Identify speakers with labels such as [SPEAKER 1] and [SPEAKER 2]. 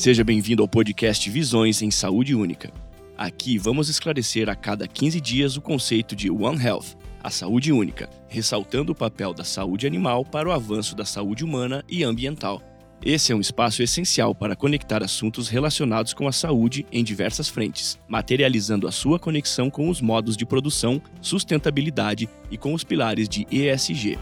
[SPEAKER 1] Seja bem-vindo ao podcast Visões em Saúde Única. Aqui vamos esclarecer a cada 15 dias o conceito de One Health, a saúde única, ressaltando o papel da saúde animal para o avanço da saúde humana e ambiental. Esse é um espaço essencial para conectar assuntos relacionados com a saúde em diversas frentes, materializando a sua conexão com os modos de produção, sustentabilidade e com os pilares de ESG.